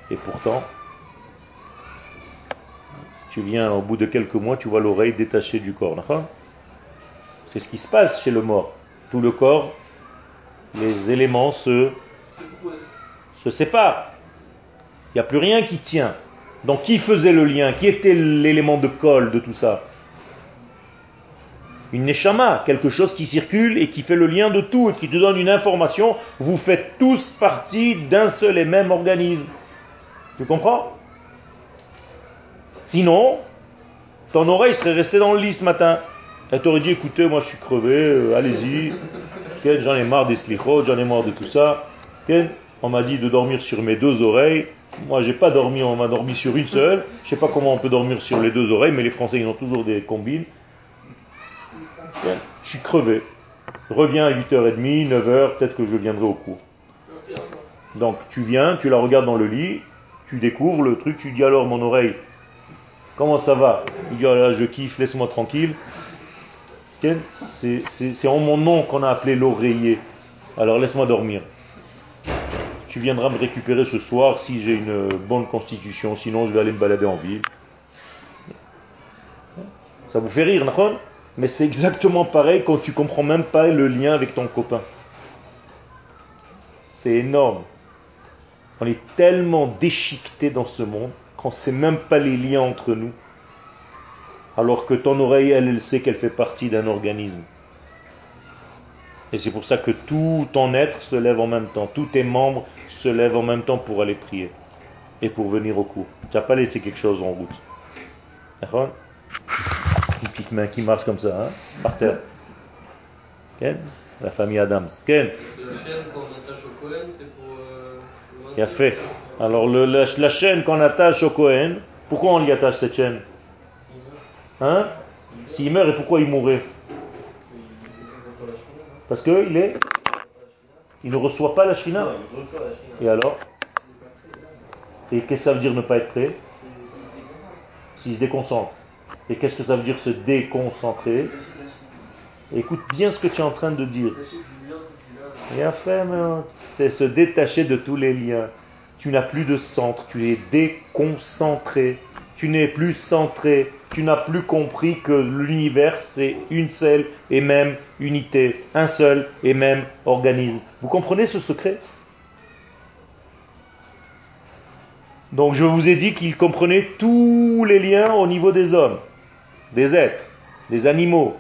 Et pourtant, tu viens au bout de quelques mois, tu vois l'oreille détachée du corps. C'est ce qui se passe chez le mort. Tout le corps, les éléments se, se séparent. Il n'y a plus rien qui tient. Donc qui faisait le lien? Qui était l'élément de colle de tout ça? Une neshama, quelque chose qui circule et qui fait le lien de tout et qui te donne une information. Vous faites tous partie d'un seul et même organisme. Tu comprends? Sinon, ton oreille serait restée dans le lit ce matin. Elle t'aurait dit, écoutez, moi je suis crevé, euh, allez-y. J'en ai marre des slichot, j'en ai marre de tout ça. On m'a dit de dormir sur mes deux oreilles. Moi, j'ai pas dormi, on m'a dormi sur une seule. Je sais pas comment on peut dormir sur les deux oreilles, mais les Français, ils ont toujours des combines. Je suis crevé. Reviens à 8h30, 9h, peut-être que je viendrai au cours. Donc, tu viens, tu la regardes dans le lit, tu découvres le truc, tu dis alors mon oreille, comment ça va Il oh je kiffe, laisse-moi tranquille. C'est en mon nom qu'on a appelé l'oreiller. Alors laisse-moi dormir tu viendras me récupérer ce soir si j'ai une bonne constitution, sinon je vais aller me balader en ville. Ça vous fait rire, Nahon Mais c'est exactement pareil quand tu comprends même pas le lien avec ton copain. C'est énorme. On est tellement déchiqueté dans ce monde qu'on ne sait même pas les liens entre nous. Alors que ton oreille, elle, elle sait qu'elle fait partie d'un organisme. Et c'est pour ça que tout ton être se lève en même temps. Tous tes membres se lèvent en même temps pour aller prier et pour venir au cours. Tu n'as pas laissé quelque chose en route. Une petite main qui marche comme ça, hein, par terre. La famille Adams. Ken? Qu'on attache au Cohen, c'est pour. Euh, Il a fait. Alors le, la, chaîne qu'on attache au Cohen, pourquoi on lui attache cette chaîne? Hein? S'il meurt et pourquoi il mourrait Parce qu'il est il ne reçoit pas la Shina Et alors? Et qu'est-ce que ça veut dire ne pas être prêt? S'il se déconcentre. Et qu'est-ce que ça veut dire se déconcentrer? Écoute bien ce que tu es en train de dire. Fait, mais c'est se détacher de tous les liens. Tu n'as plus de centre, tu es déconcentré, tu n'es plus centré, tu n'as plus compris que l'univers c'est une seule et même unité, un seul et même organisme. Vous comprenez ce secret? Donc je vous ai dit qu'il comprenait tous les liens au niveau des hommes, des êtres, des animaux.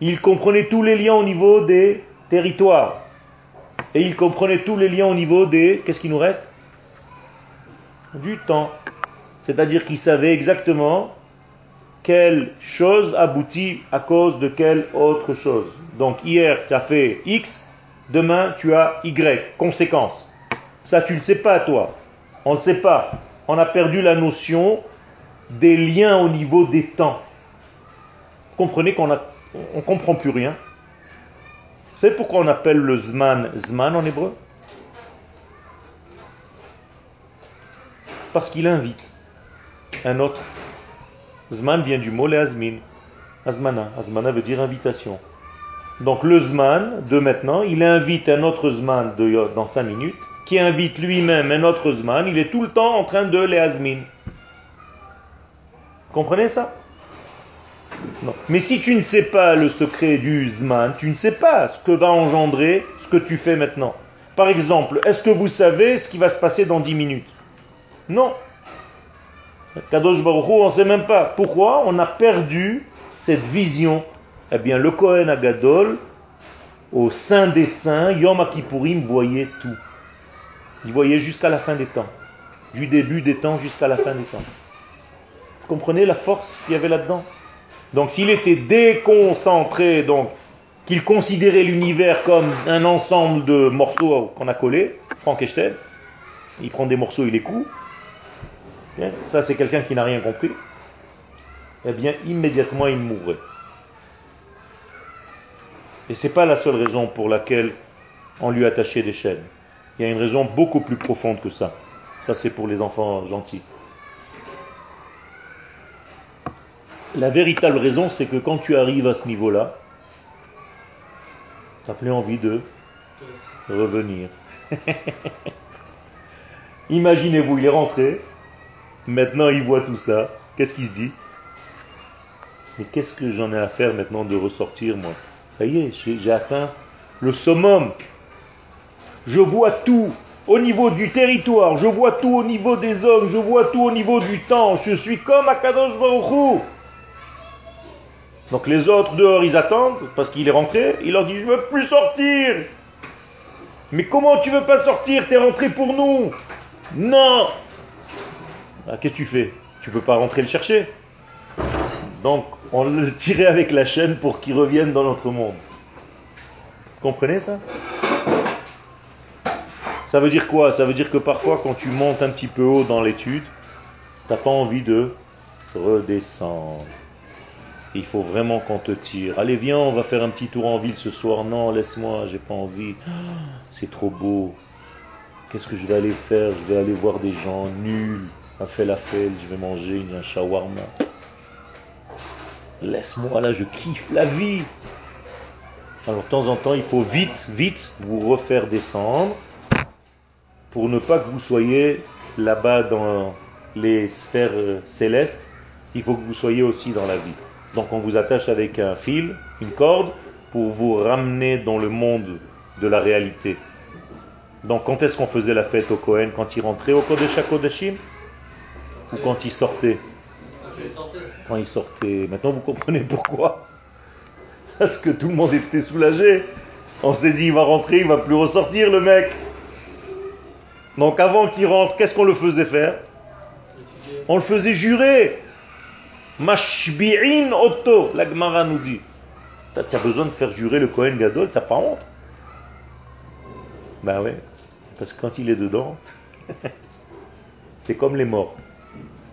Il comprenait tous les liens au niveau des territoires. Et il comprenait tous les liens au niveau des... Qu'est-ce qui nous reste? Du temps. C'est-à-dire qu'il savait exactement quelle chose aboutit à cause de quelle autre chose. Donc hier tu as fait X, demain tu as Y, conséquence. Ça tu ne sais pas toi. On ne sait pas. On a perdu la notion des liens au niveau des temps. Comprenez qu'on ne comprend plus rien. Savez pourquoi on appelle le Zman Zman en hébreu? Parce qu'il invite un autre. Zman vient du mot Azmin. Azmana. Azmana veut dire invitation. Donc le Zman de maintenant, il invite un autre Zman de, dans 5 minutes, qui invite lui-même un autre Zman. Il est tout le temps en train de les Azmin. Comprenez ça? Mais si tu ne sais pas le secret du Zman, tu ne sais pas ce que va engendrer ce que tu fais maintenant. Par exemple, est-ce que vous savez ce qui va se passer dans 10 minutes? Non. Kadosh Baruch on ne sait même pas. Pourquoi On a perdu cette vision. Eh bien, le Kohen Agadol, au sein des saints, Yom Kippourim voyait tout. Il voyait jusqu'à la fin des temps. Du début des temps jusqu'à la fin des temps. Vous comprenez la force qu'il y avait là-dedans? Donc s'il était déconcentré, donc qu'il considérait l'univers comme un ensemble de morceaux qu'on a collés, Frankenstein, il prend des morceaux, il les coud, ça c'est quelqu'un qui n'a rien compris, eh bien immédiatement il mourrait. Et ce n'est pas la seule raison pour laquelle on lui attachait des chaînes. Il y a une raison beaucoup plus profonde que ça. Ça c'est pour les enfants gentils. La véritable raison, c'est que quand tu arrives à ce niveau-là, tu n'as plus envie de revenir. <laughs> Imaginez-vous, il est rentré, maintenant il voit tout ça, qu'est-ce qu'il se dit? Mais qu'est-ce que j'en ai à faire maintenant de ressortir, moi? Ça y est, j'ai atteint le summum. Je vois tout au niveau du territoire, je vois tout au niveau des hommes, je vois tout au niveau du temps. Je suis comme Akadosh Baruch donc les autres dehors, ils attendent parce qu'il est rentré. Il leur dit, je veux plus sortir. Mais comment tu veux pas sortir? Tu es rentré pour nous. Non. Ah, qu'est-ce que tu fais? Tu peux pas rentrer le chercher. Donc on le tirait avec la chaîne pour qu'il revienne dans notre monde. Vous comprenez ça? Ça veut dire quoi? Ça veut dire que parfois quand tu montes un petit peu haut dans l'étude, tu n'as pas envie de redescendre. Il faut vraiment qu'on te tire. Allez, viens, on va faire un petit tour en ville ce soir. Non, laisse-moi, j'ai pas envie. <gasps> C'est trop beau. Qu'est-ce que je vais aller faire? Je vais aller voir des gens nuls. Un falafel, je vais manger un shawarma. Laisse-moi là, je kiffe la vie. Alors de temps en temps, il faut vite, vite vous refaire descendre pour ne pas que vous soyez là-bas dans les sphères euh, célestes. Il faut que vous soyez aussi dans la vie. Donc on vous attache avec un fil, une corde, pour vous ramener dans le monde de la réalité. Donc quand est-ce qu'on faisait la fête au Cohen Quand il rentrait au Kodesh HaKodeshim? Ou quand il sortait? Quand il sortait. Maintenant vous comprenez pourquoi? Parce que tout le monde était soulagé. On s'est dit il va rentrer, il va plus ressortir le mec. Donc avant qu'il rentre, qu'est-ce qu'on le faisait faire? On le faisait jurer. Mashbi'in Otto, la Gemara nous dit. Tu as besoin de faire jurer le Kohen Gadol, t'as pas honte Ben oui, parce que quand il est dedans, <laughs> c'est comme les morts.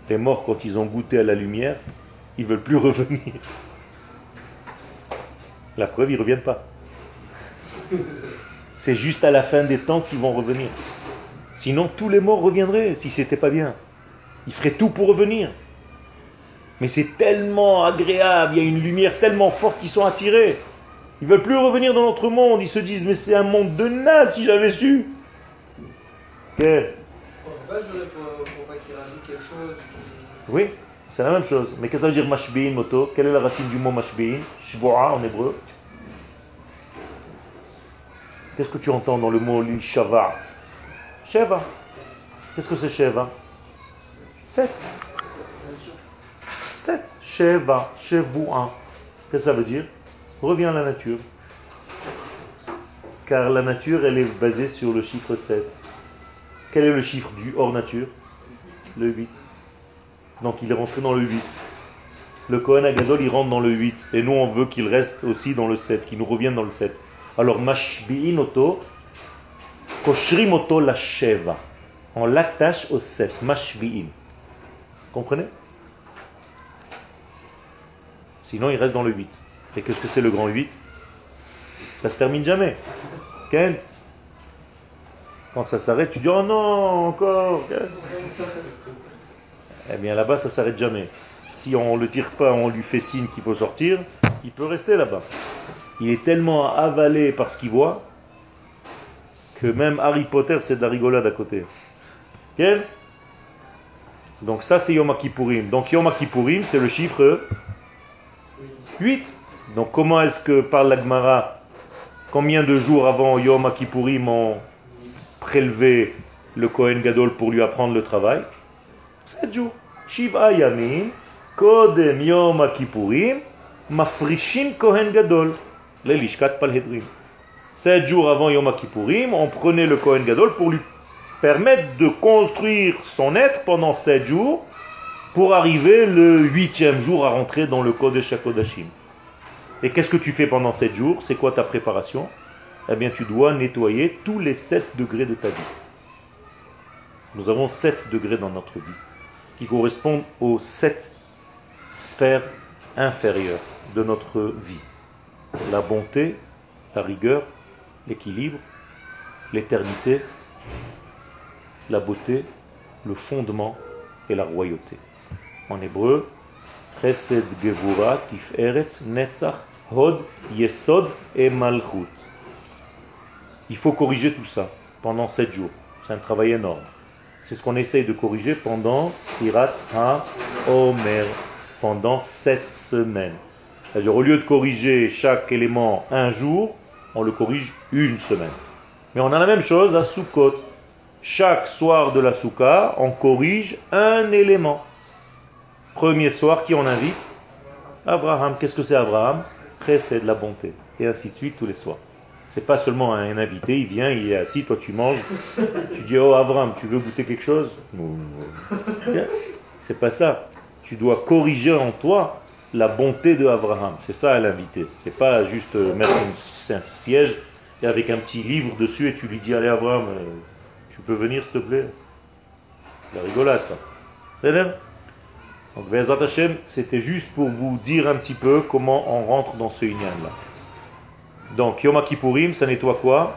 Les morts, quand ils ont goûté à la lumière, ils veulent plus <laughs> revenir. La preuve, ils ne reviennent pas. <laughs> C'est juste à la fin des temps qu'ils vont revenir. Sinon, tous les morts reviendraient si c'était pas bien. Ils feraient tout pour revenir. Mais c'est tellement agréable, il y a une lumière tellement forte qu'ils sont attirés. Ils veulent plus revenir dans notre monde. Ils se disent, mais c'est un monde de naze si j'avais su. Ok. On peut pas jurer pour, pour pas qu'il rajoute quelque chose. qui- Oui, c'est la même chose. Mais qu'est-ce que ça veut dire mashbi'in, moto? Quelle est la racine du mot mashbi'in? Shbo'a en hébreu. Qu'est-ce que tu entends dans le mot shava? Sheva. Qu'est-ce que c'est Sheva? Sept. Sept. Sheva, Shevu'a. Qu'est-ce que ça veut dire? Reviens à la nature. Car la nature, elle est basée sur le chiffre 7. Quel est le chiffre du hors nature? Le 8. Donc il est rentré dans le 8. Le Kohen Agadol, il rentre dans le 8. Et nous, on veut qu'il reste aussi dans le 7, qu'il nous revienne dans le 7. Alors, mashbi'in oto, koshrim oto la sheva. On l'attache au 7, mashbi'in. Comprenez? Sinon, il reste dans le 8. Et qu'est-ce que c'est le grand 8 Ça se termine jamais. Ken? Quand ça s'arrête, tu dis, oh non, encore. Ken eh bien là-bas, ça s'arrête jamais. Si on ne le tire pas, on lui fait signe qu'il faut sortir, il peut rester là-bas. Il est tellement avalé par ce qu'il voit que même Harry Potter, c'est de la rigolade à côté. Ok Donc ça, c'est Yom Kippourim. Donc Yom Kippourim, c'est le chiffre 8. Donc comment est-ce que parle la Gemara? Combien de jours avant Yom Kippourim ont prélevé le Kohen Gadol pour lui apprendre le travail? 7 jours. Shiva Yamin, Kodem Yom Kippourim, Mafrishim Kohen Gadol, Lelishkat Palhedrim. 7 jours avant Yom Kippourim, on prenait le Kohen Gadol pour lui permettre de construire son être pendant 7 jours pour arriver le huitième jour à rentrer dans le Kodesh HaKodashim. Et qu'est-ce que tu fais pendant 7 jours? C'est quoi ta préparation? Eh bien, tu dois nettoyer tous les 7 degrés de ta vie. Nous avons 7 degrés dans notre vie qui correspondent aux 7 sphères inférieures de notre vie. La bonté, la rigueur, l'équilibre, l'éternité, la beauté, le fondement et la royauté. En hébreu. Il faut corriger tout ça pendant 7 jours. C'est un travail énorme. C'est ce qu'on essaye de corriger pendant Spirat Ha-Omer, pendant 7 semaines. C'est-à-dire, au lieu de corriger chaque élément un jour, on le corrige une semaine. Mais on a la même chose à Sukkot. Chaque soir de la Souka, on corrige un élément. Premier soir, qui on invite Abraham. Qu'est-ce que c'est Abraham? C'est de la bonté. Et ainsi de suite tous les soirs. C'est pas seulement un invité, il vient, il est assis, toi tu manges, tu dis oh Abraham, tu veux goûter quelque chose? C'est pas ça. Tu dois corriger en toi la bonté de Abraham. C'est ça l'invité. C'est pas juste mettre une, un siège et avec un petit livre dessus et tu lui dis allez Abraham, euh, tu peux venir s'il te plaît? La rigolade ça. C'est donc, Bezat Hashem, c'était juste pour vous dire un petit peu comment on rentre dans ce union là. Donc, Yom Kippourim, ça nettoie quoi?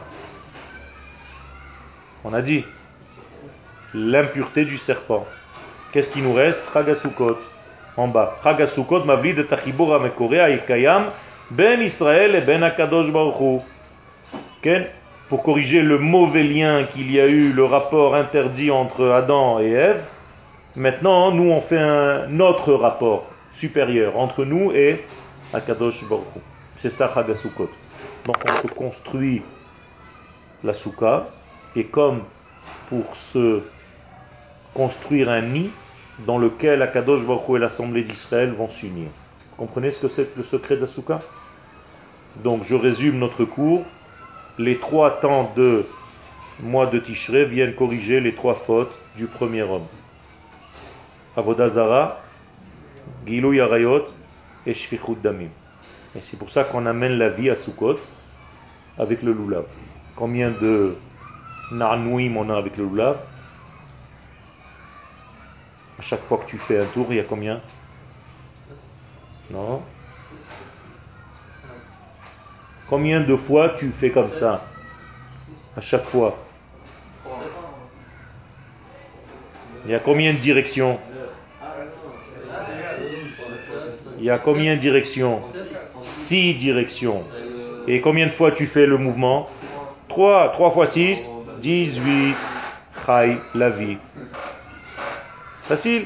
On a dit l'impureté du serpent. Qu'est-ce qui nous reste? Chagasukot, en bas. Chagasukot, mavli de Tachibura Mekorea et Kayam, Ben Israël et Ben Akadosh Baruch Pour corriger le mauvais lien qu'il y a eu, le rapport interdit entre Adam et Ève, Maintenant, nous, on fait un autre rapport supérieur entre nous et Akadosh Baruch. C'est ça Chagasukot. Donc on se construit la souka et comme pour se construire un nid dans lequel Akadosh Baruch et l'Assemblée d'Israël vont s'unir. Vous comprenez ce que c'est le secret de la souka Donc je résume notre cours. Les trois temps de mois de Tishré viennent corriger les trois fautes du premier homme. Avodazara, Gilou Yarayot et Shfichut Damim. Et c'est pour ça qu'on amène la vie à Sukkot avec le loulav. Combien de narnouim on a avec le loulav? À chaque fois que tu fais un tour, il y a combien? Non? Combien de fois tu fais comme ça? À chaque fois. Il y a combien de directions? Il y a combien de directions Six directions. Et combien de fois tu fais le mouvement 3. 3 fois 6, 18. Chai, la vie. Facile.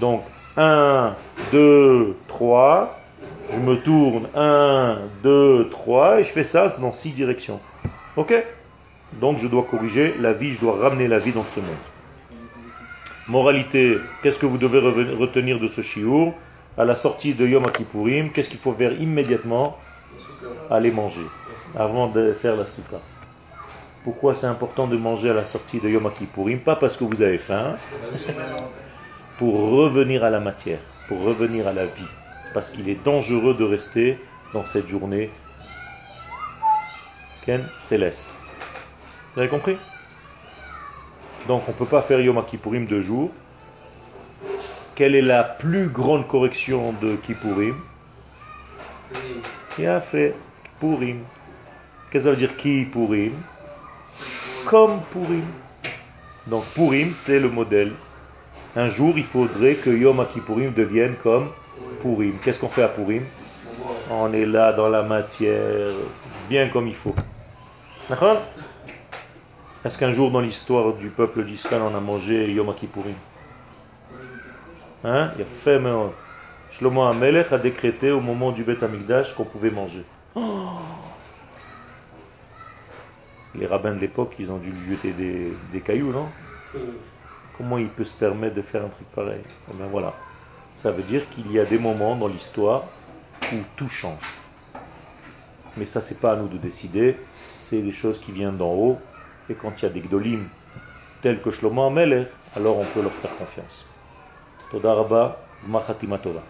Donc, 1, 2, 3. Je me tourne. 1, 2, 3. Et je fais ça dans 6 directions. Ok? Donc, je dois corriger la vie. Je dois ramener la vie dans ce monde. Moralité, qu'est-ce que vous devez retenir de ce chiour À la sortie de Yom Kippourim, qu'est-ce qu'il faut faire immédiatement? Aller manger, avant de faire la souka. Pourquoi c'est important de manger à la sortie de Yom Kippourim Pas parce que vous avez faim, pour revenir à la matière, pour revenir à la vie. Parce qu'il est dangereux de rester dans cette journée. Ken, céleste. Vous avez compris? Donc on ne peut pas faire Yom Kippourim deux jours. Quelle est la plus grande correction de Kippourim Il a fait Purim. Qu'est-ce que ça veut dire Kippourim Comme Purim. Donc Purim, c'est le modèle. Un jour, il faudrait que Yom Kippourim devienne comme Purim. Qu'est-ce qu'on fait à Purim? On est là dans la matière, bien comme il faut. D'accord? Est-ce qu'un jour dans l'histoire du peuple d'Israël on a mangé Yom Kippourim Hein? Il a fait Shlomo Amelech a décrété au moment du Beth Amikdash qu'on pouvait manger. Oh Les rabbins de l'époque, ils ont dû lui jeter des, des cailloux, non? Comment il peut se permettre de faire un truc pareil? Eh bien voilà. Ça veut dire qu'il y a des moments dans l'histoire où tout change. Mais ça, c'est pas à nous de décider. C'est des choses qui viennent d'en haut. Et quand il y a des gdolim tels que Shlomo Amelech, alors on peut leur faire confiance. Toda Rabba, Tova.